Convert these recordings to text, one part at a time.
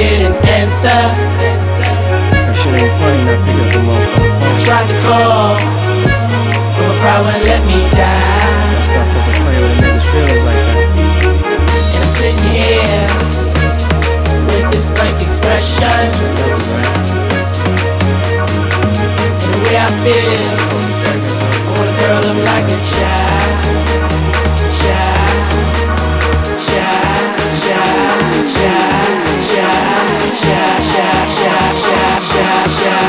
answer. That shit ain't funny, not pick up the motherfucking phone. Tried to call, but my pride won't let me die. Stop fucking playing with a nigga's feelings like that. And I'm sitting here with this blank expression. And the way I feel, I want a girl look like a. Child.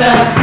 myself